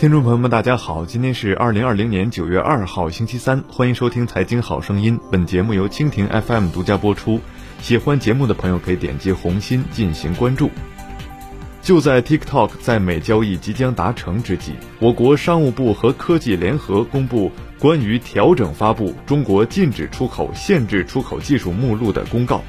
听众朋友们，大家好，今天是二零二零年九月二号，星期三，欢迎收听《财经好声音》。本节目由蜻蜓 FM 独家播出。喜欢节目的朋友可以点击红心进行关注。就在 TikTok 在美交易即将达成之际，我国商务部和科技联合公布关于调整发布中国禁止出口、限制出口技术目录的公告。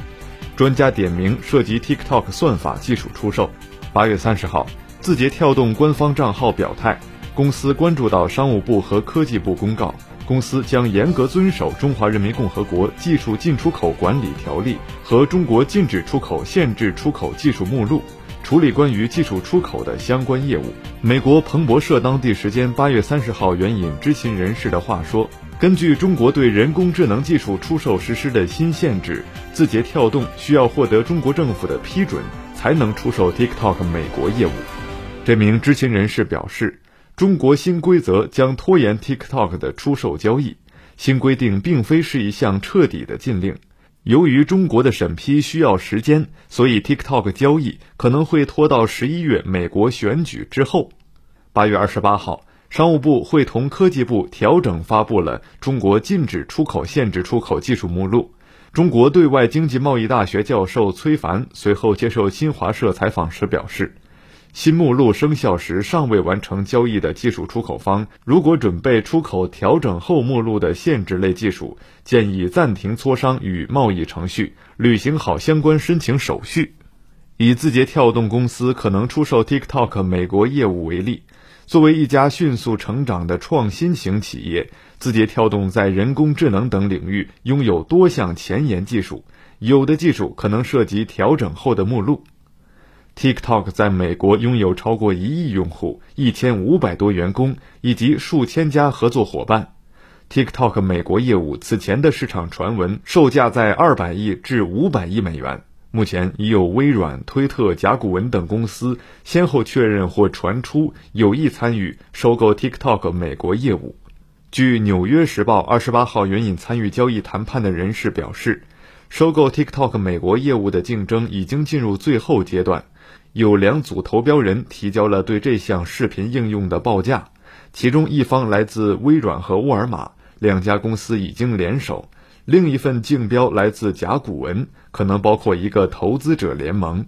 专家点名涉及 TikTok 算法技术出售。八月三十号，字节跳动官方账号表态。公司关注到商务部和科技部公告，公司将严格遵守《中华人民共和国技术进出口管理条例》和《中国禁止出口、限制出口技术目录》，处理关于技术出口的相关业务。美国彭博社当地时间八月三十号援引知情人士的话说，根据中国对人工智能技术出售实施的新限制，字节跳动需要获得中国政府的批准，才能出售 TikTok 美国业务。这名知情人士表示。中国新规则将拖延 TikTok 的出售交易。新规定并非是一项彻底的禁令，由于中国的审批需要时间，所以 TikTok 交易可能会拖到十一月美国选举之后。八月二十八号，商务部会同科技部调整发布了中国禁止出口、限制出口技术目录。中国对外经济贸易大学教授崔凡随后接受新华社采访时表示。新目录生效时尚未完成交易的技术出口方，如果准备出口调整后目录的限制类技术，建议暂停磋商与贸易程序，履行好相关申请手续。以字节跳动公司可能出售 TikTok 美国业务为例，作为一家迅速成长的创新型企业，字节跳动在人工智能等领域拥有多项前沿技术，有的技术可能涉及调整后的目录。TikTok 在美国拥有超过一亿用户、一千五百多员工以及数千家合作伙伴。TikTok 美国业务此前的市场传闻售价在二百亿至五百亿美元。目前已有微软、推特、甲骨文等公司先后确认或传出有意参与收购 TikTok 美国业务。据《纽约时报》二十八号援引参与交易谈判的人士表示，收购 TikTok 美国业务的竞争已经进入最后阶段。有两组投标人提交了对这项视频应用的报价，其中一方来自微软和沃尔玛，两家公司已经联手；另一份竞标来自甲骨文，可能包括一个投资者联盟。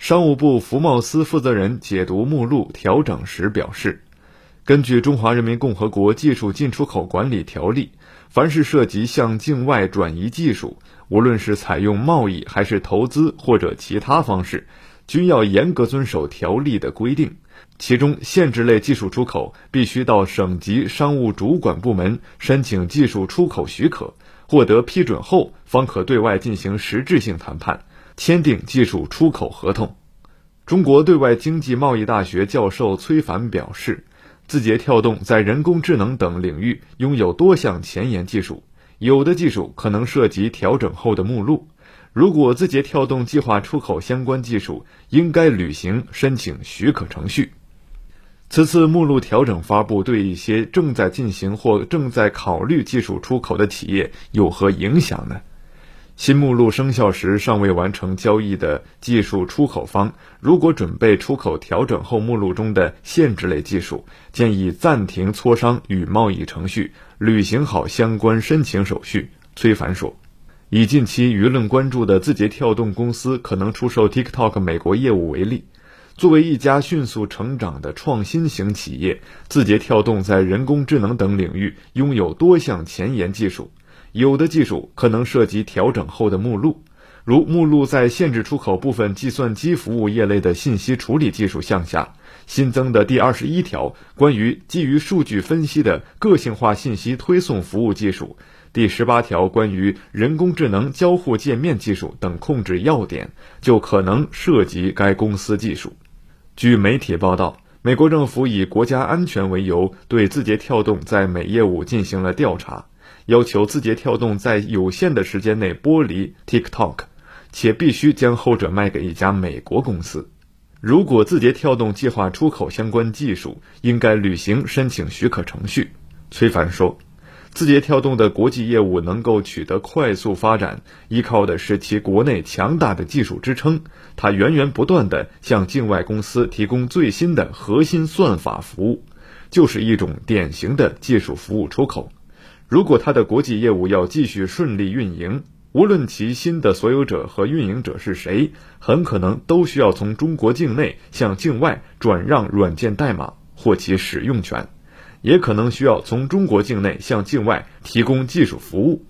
商务部福茂司负责人解读目录调整时表示，根据《中华人民共和国技术进出口管理条例》，凡是涉及向境外转移技术，无论是采用贸易还是投资或者其他方式。均要严格遵守条例的规定，其中限制类技术出口必须到省级商务主管部门申请技术出口许可，获得批准后方可对外进行实质性谈判，签订技术出口合同。中国对外经济贸易大学教授崔凡表示，字节跳动在人工智能等领域拥有多项前沿技术，有的技术可能涉及调整后的目录。如果字节跳动计划出口相关技术，应该履行申请许可程序。此次目录调整发布，对一些正在进行或正在考虑技术出口的企业有何影响呢？新目录生效时尚未完成交易的技术出口方，如果准备出口调整后目录中的限制类技术，建议暂停磋商与贸易程序，履行好相关申请手续。崔凡说。以近期舆论关注的字节跳动公司可能出售 TikTok 美国业务为例，作为一家迅速成长的创新型企业，字节跳动在人工智能等领域拥有多项前沿技术，有的技术可能涉及调整后的目录，如目录在限制出口部分计算机服务业类的信息处理技术项下新增的第二十一条关于基于数据分析的个性化信息推送服务技术。第十八条关于人工智能交互界面技术等控制要点，就可能涉及该公司技术。据媒体报道，美国政府以国家安全为由，对字节跳动在美业务进行了调查，要求字节跳动在有限的时间内剥离 TikTok，且必须将后者卖给一家美国公司。如果字节跳动计划出口相关技术，应该履行申请许可程序。崔凡说。字节跳动的国际业务能够取得快速发展，依靠的是其国内强大的技术支撑。它源源不断地向境外公司提供最新的核心算法服务，就是一种典型的技术服务出口。如果它的国际业务要继续顺利运营，无论其新的所有者和运营者是谁，很可能都需要从中国境内向境外转让软件代码或其使用权，也可能需要从中国境内向境外提供技术服务。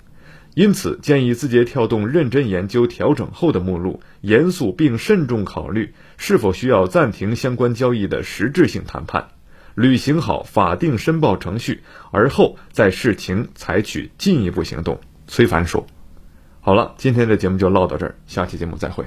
因此，建议字节跳动认真研究调整后的目录，严肃并慎重考虑是否需要暂停相关交易的实质性谈判，履行好法定申报程序，而后再视情采取进一步行动。崔凡说。好了，今天的节目就唠到这儿，下期节目再会。